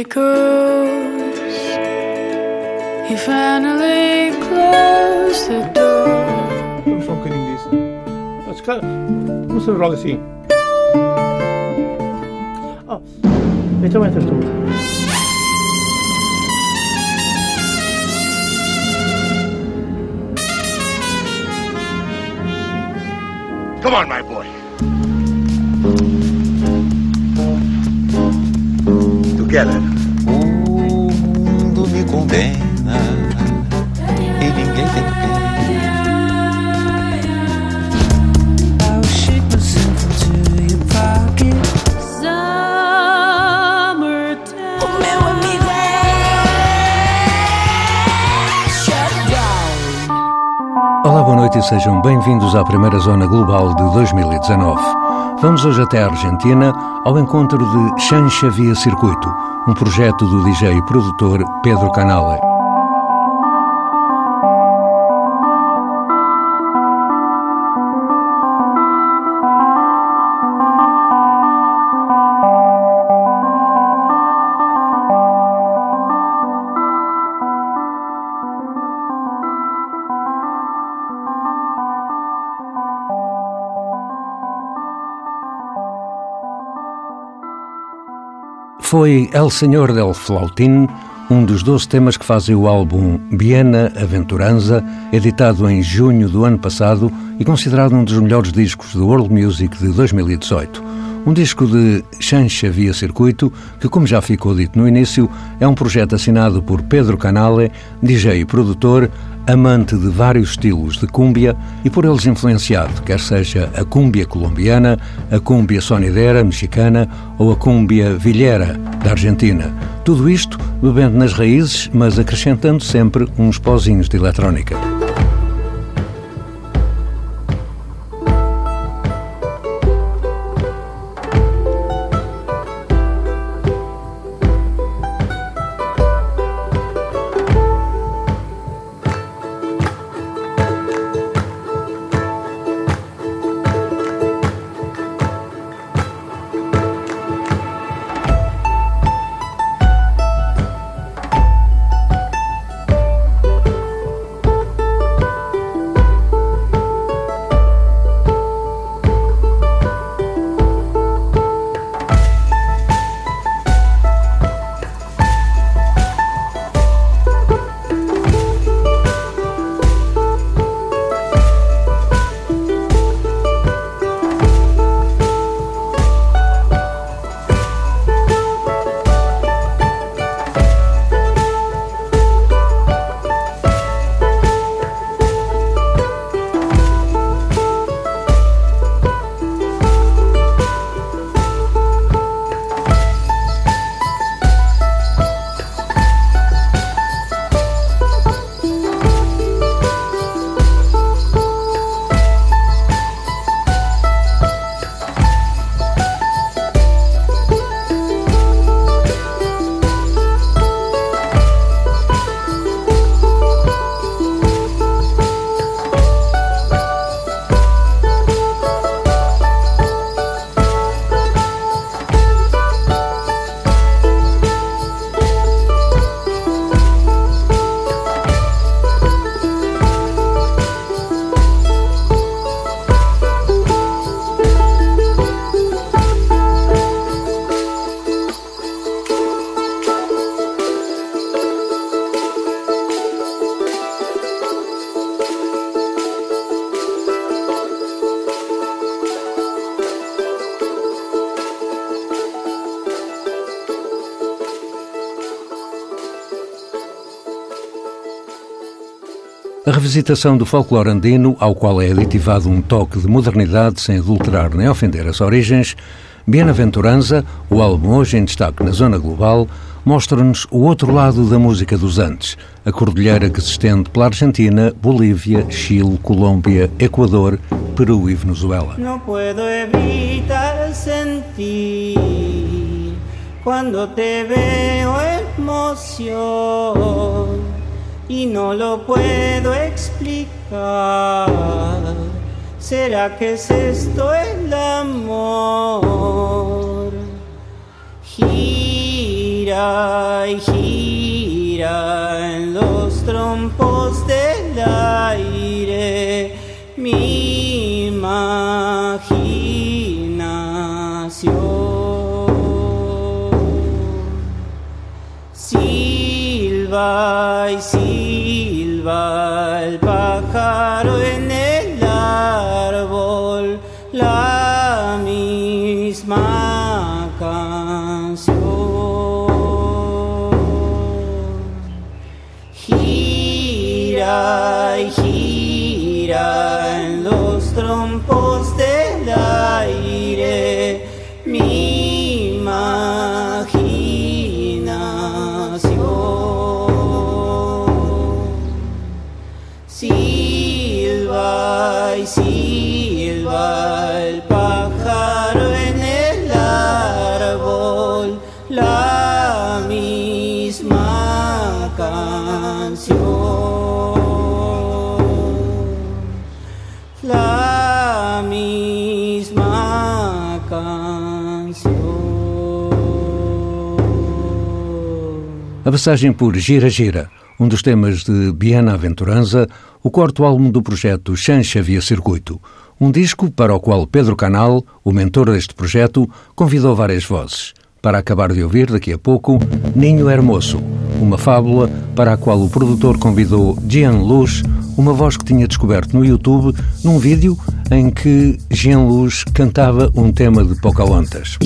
echoes. He finally closed the door. I'm fucking in this. That's kind of. What's the wrong scene? Oh, it's a winter tour. Come on, my boy. Together. Noite e sejam bem-vindos à primeira Zona Global de 2019. Vamos hoje até a Argentina ao encontro de Chancha Via Circuito, um projeto do DJ e produtor Pedro Canale. Foi El Senhor del Flautín, um dos 12 temas que fazem o álbum Viena Aventuranza, editado em junho do ano passado e considerado um dos melhores discos do World Music de 2018. Um disco de Chancha Via Circuito, que, como já ficou dito no início, é um projeto assinado por Pedro Canale, DJ e produtor, amante de vários estilos de cúmbia e por eles influenciado, quer seja a cúmbia colombiana, a cúmbia sonidera mexicana ou a cúmbia vilhera da Argentina. Tudo isto bebendo nas raízes, mas acrescentando sempre uns pozinhos de eletrónica. A revisitação do folclore andino, ao qual é aditivado um toque de modernidade sem adulterar nem ofender as origens, Bienaventuranza, o álbum hoje em destaque na zona global, mostra-nos o outro lado da música dos Andes, a cordilheira que se estende pela Argentina, Bolívia, Chile, Colômbia, Equador, Peru e Venezuela. No puedo evitar sentir cuando te veo emoción y no lo puedo explicar. ¿Será que es esto el amor? Gira y gira en los trompos del aire mi imaginación. Silba y silba el pájaro en el árbol, la misma A passagem por Gira Gira, um dos temas de Biana Aventuranza, o quarto álbum do projeto Chancha Via Circuito, um disco para o qual Pedro Canal, o mentor deste projeto, convidou várias vozes. Para acabar de ouvir, daqui a pouco, Ninho Hermoso, uma fábula para a qual o produtor convidou Jean Luz, uma voz que tinha descoberto no YouTube num vídeo em que Jean Luz cantava um tema de Pocahontas.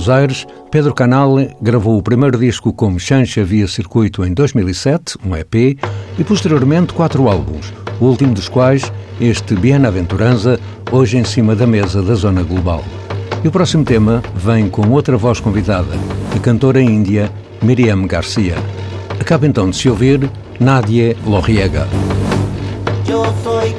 Buenos Aires, Pedro Canale gravou o primeiro disco como Chancha Via Circuito em 2007, um EP, e posteriormente quatro álbuns, o último dos quais, este Bienaventuranza, hoje em cima da mesa da Zona Global. E o próximo tema vem com outra voz convidada, a cantora índia Miriam Garcia. Acaba então de se ouvir Nadia Loriega. Yo soy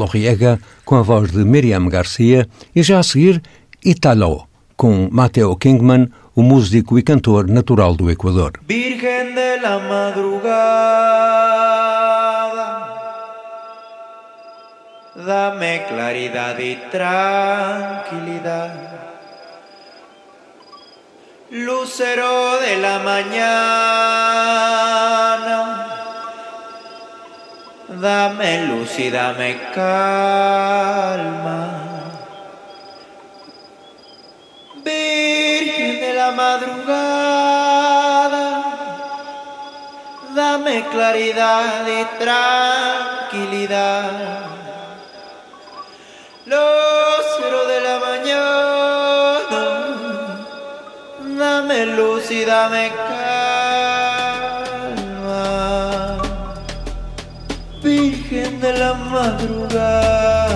Loriega com a voz de Miriam Garcia e já a seguir Italo, com Mateo Kingman, o músico e cantor natural do Equador. Virgen de la madrugada, dame claridad y tranquilidad. Lucero de la mañana, dame luz y dame calma. Virgen de la madrugada, dame claridad y tranquilidad. lucero de la mañana, dame luz y dame calma, la madrugada,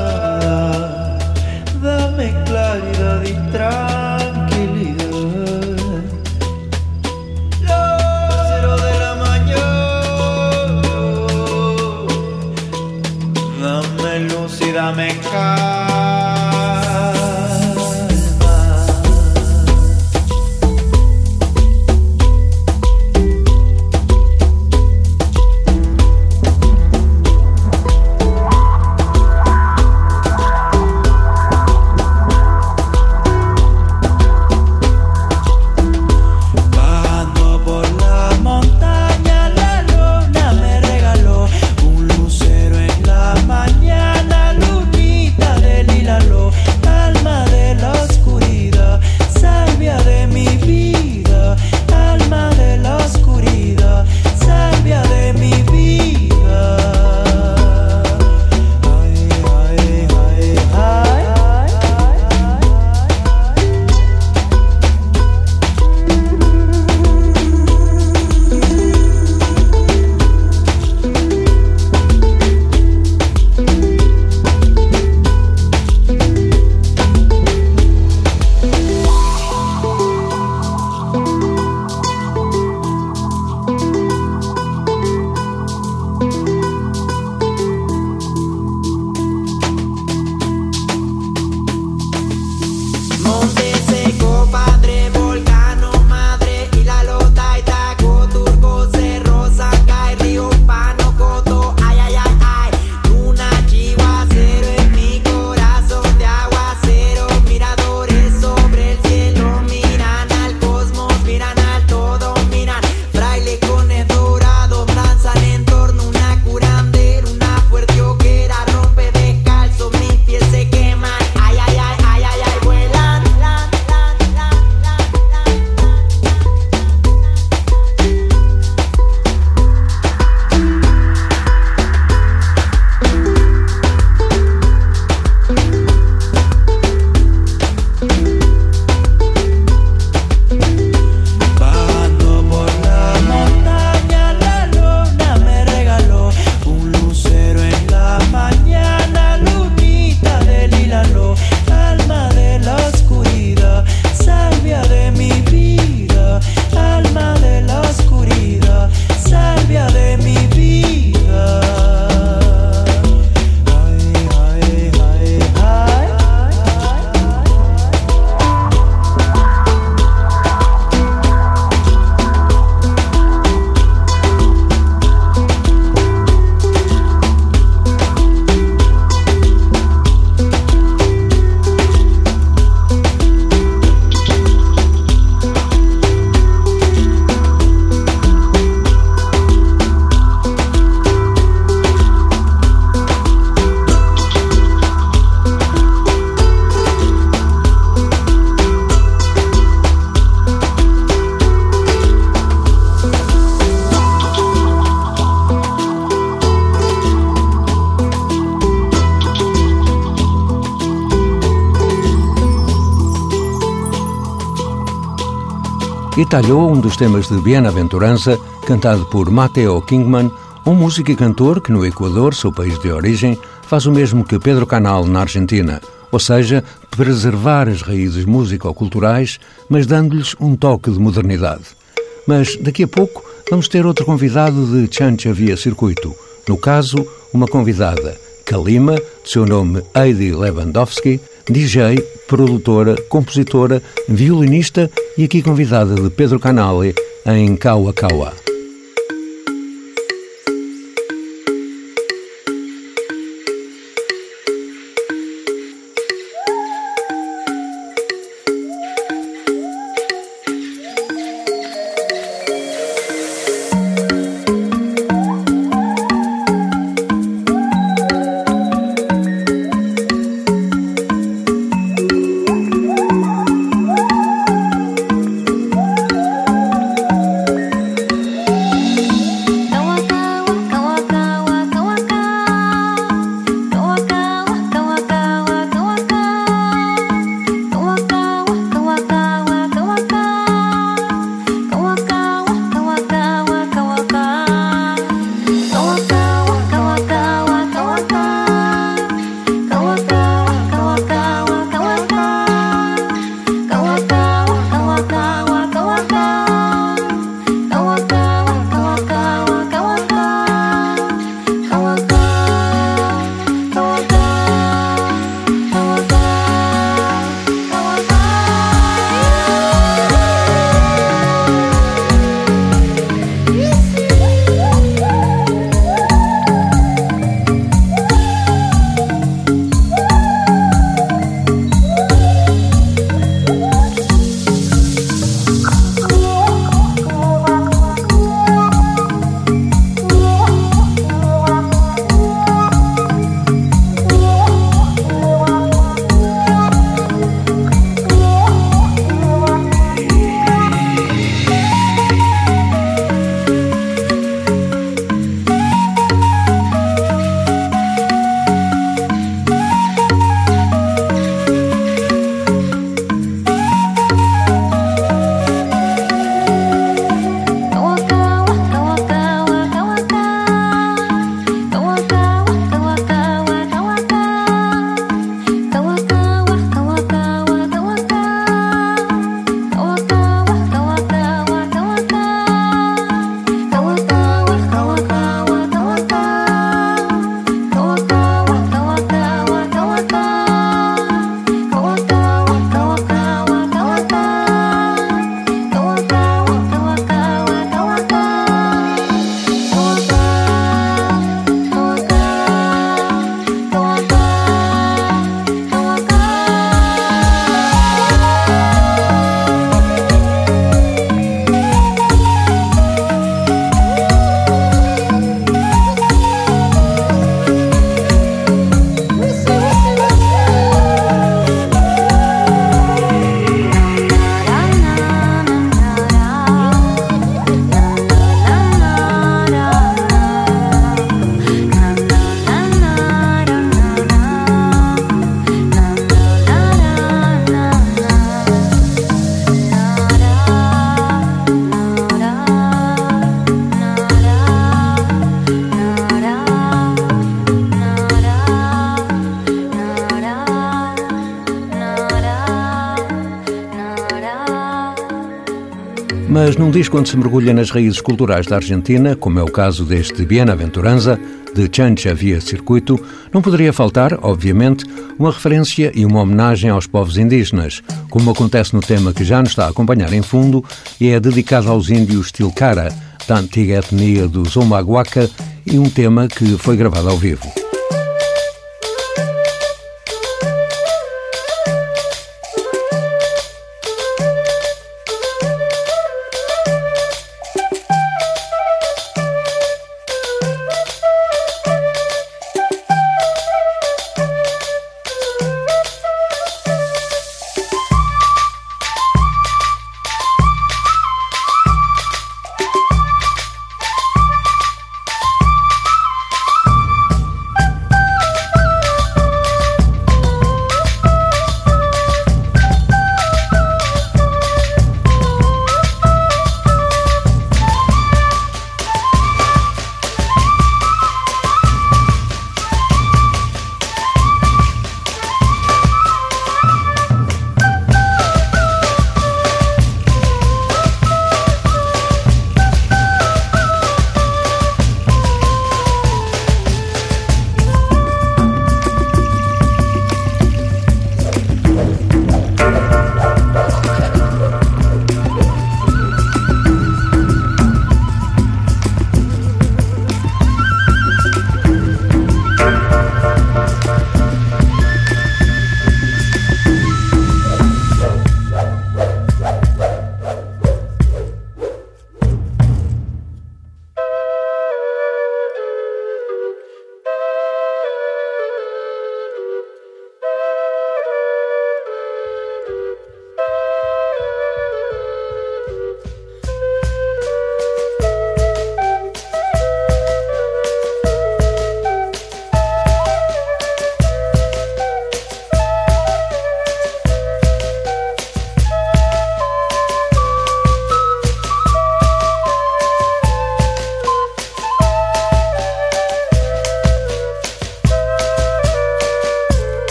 dame claridad y tranquilidad. Lucero de la mañana, dame luz y dame calma. E talhou um dos temas de Bienaventurança, cantado por Mateo Kingman, um músico e cantor que no Equador, seu país de origem, faz o mesmo que Pedro Canal na Argentina, ou seja, preservar as raízes musicoculturais, mas dando-lhes um toque de modernidade. Mas daqui a pouco vamos ter outro convidado de Chancha Via Circuito, no caso, uma convidada, Kalima, de seu nome Heidi Lewandowski, DJ, produtora, compositora, violinista e aqui convidada de Pedro Canale em Kawa Kawa. Mas num disco onde se mergulha nas raízes culturais da Argentina, como é o caso deste Bienaventuranza, de Chancha Via Circuito, não poderia faltar, obviamente, uma referência e uma homenagem aos povos indígenas, como acontece no tema que já nos está a acompanhar em fundo e é dedicado aos índios Tilcara, da antiga etnia dos Omaguaca, e um tema que foi gravado ao vivo.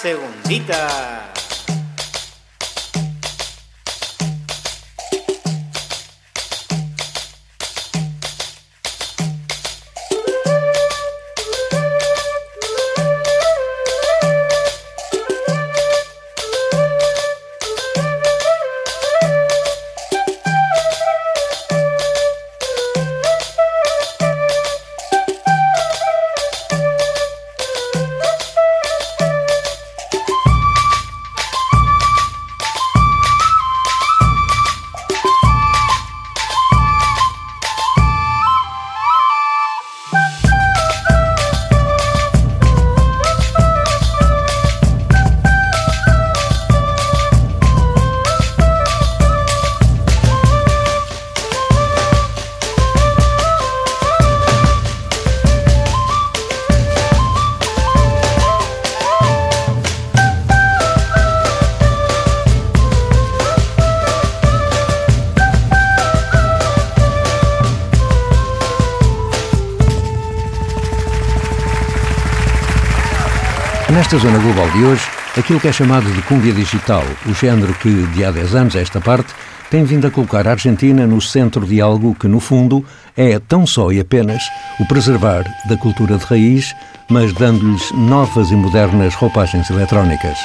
Segundita, Nesta zona global de hoje, aquilo que é chamado de cumbia digital, o género que, de há 10 anos a esta parte, tem vindo a colocar a Argentina no centro de algo que, no fundo, é tão só e apenas o preservar da cultura de raiz, mas dando-lhes novas e modernas roupagens eletrónicas.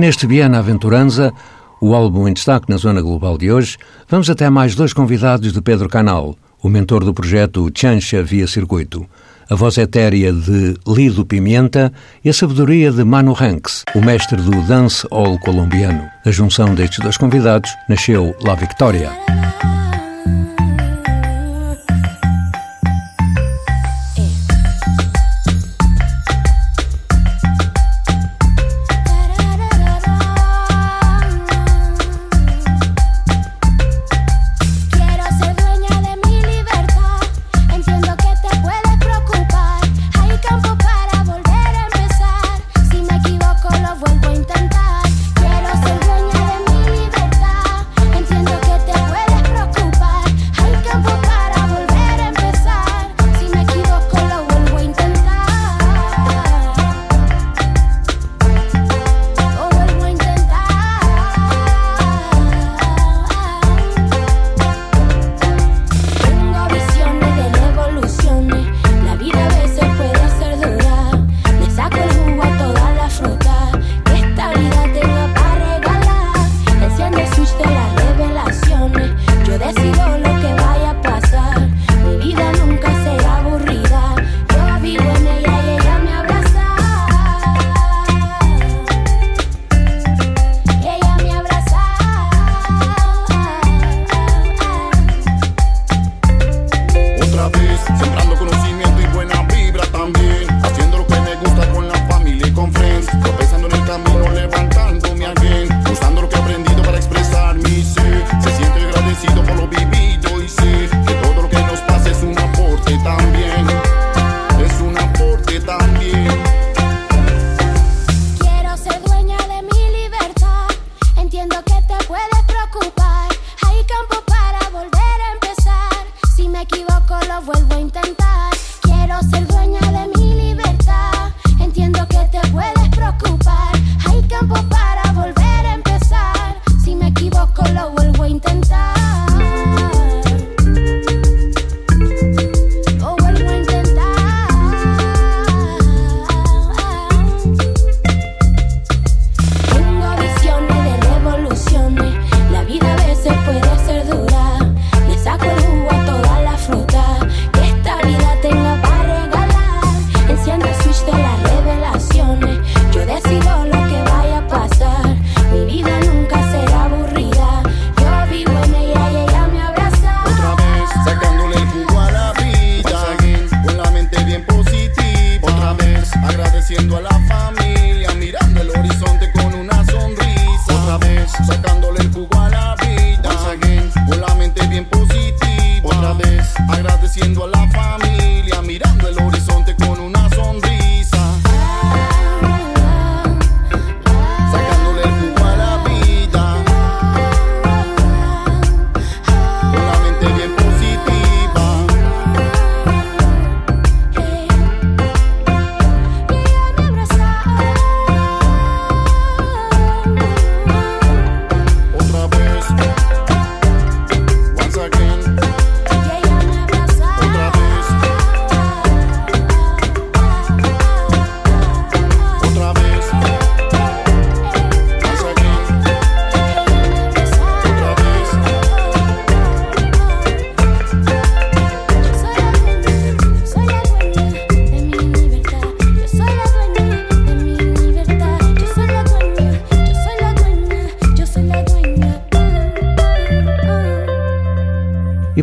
Neste Viena Aventuranza, o álbum em destaque na Zona Global de hoje, vamos até mais dois convidados de Pedro Canal, o mentor do projeto Chancha Via Circuito, a voz etérea de Lido Pimenta e a sabedoria de Manu Hanks, o mestre do dance hall colombiano. Da junção destes dois convidados nasceu La Victoria.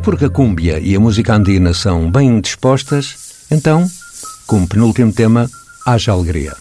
Porque a cúmbia e a música andina são bem dispostas, então, como penúltimo tema, haja alegria.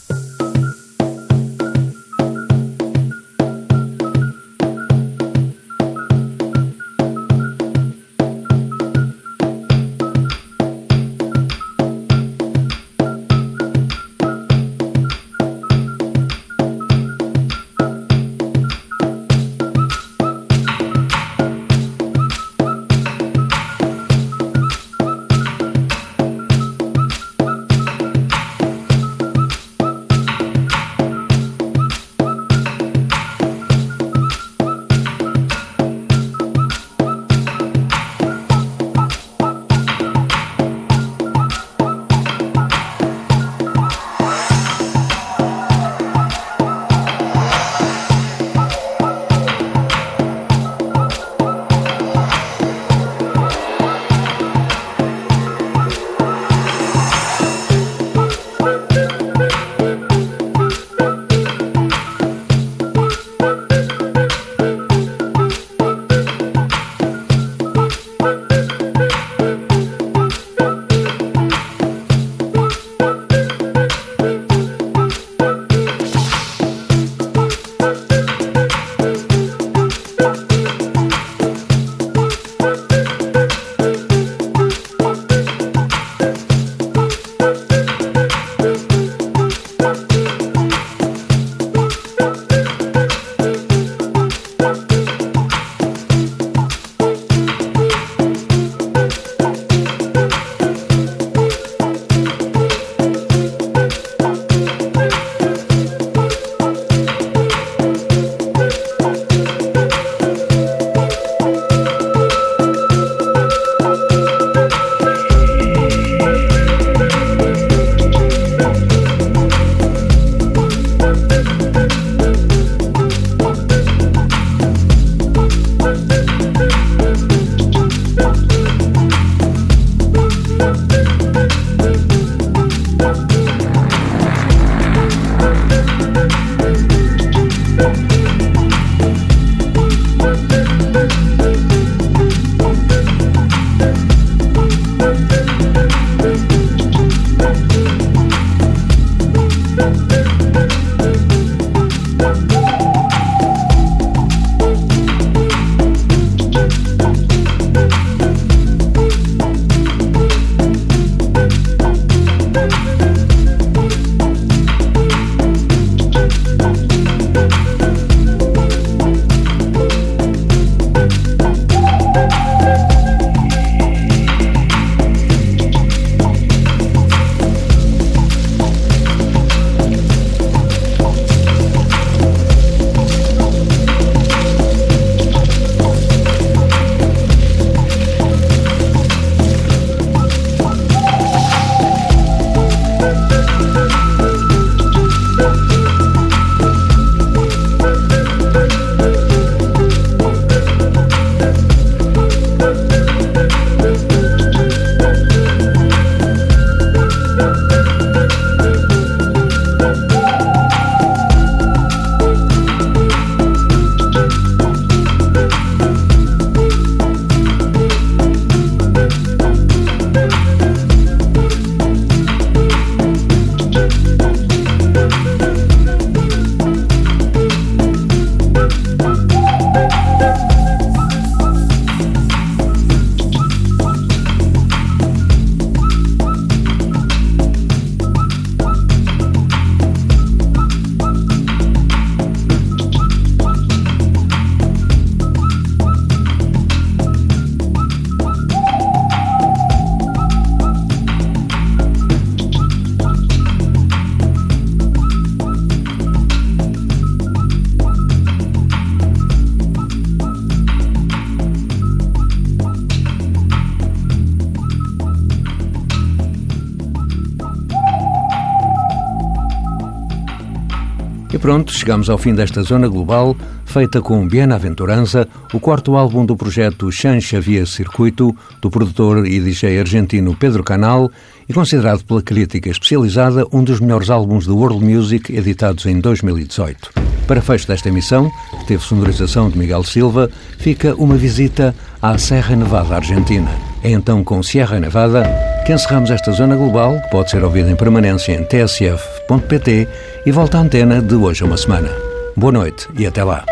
Chegamos ao fim desta zona global, feita com Bienaventuranza, o quarto álbum do projeto Chan Xavier Circuito, do produtor e DJ argentino Pedro Canal, e considerado pela crítica especializada um dos melhores álbuns do World Music editados em 2018. Para fecho desta emissão, que teve sonorização de Miguel Silva, fica uma visita à Serra Nevada Argentina. É então com Sierra Nevada que encerramos esta zona global, que pode ser ouvida em permanência em e volta à antena de hoje a uma semana. Boa noite e até lá.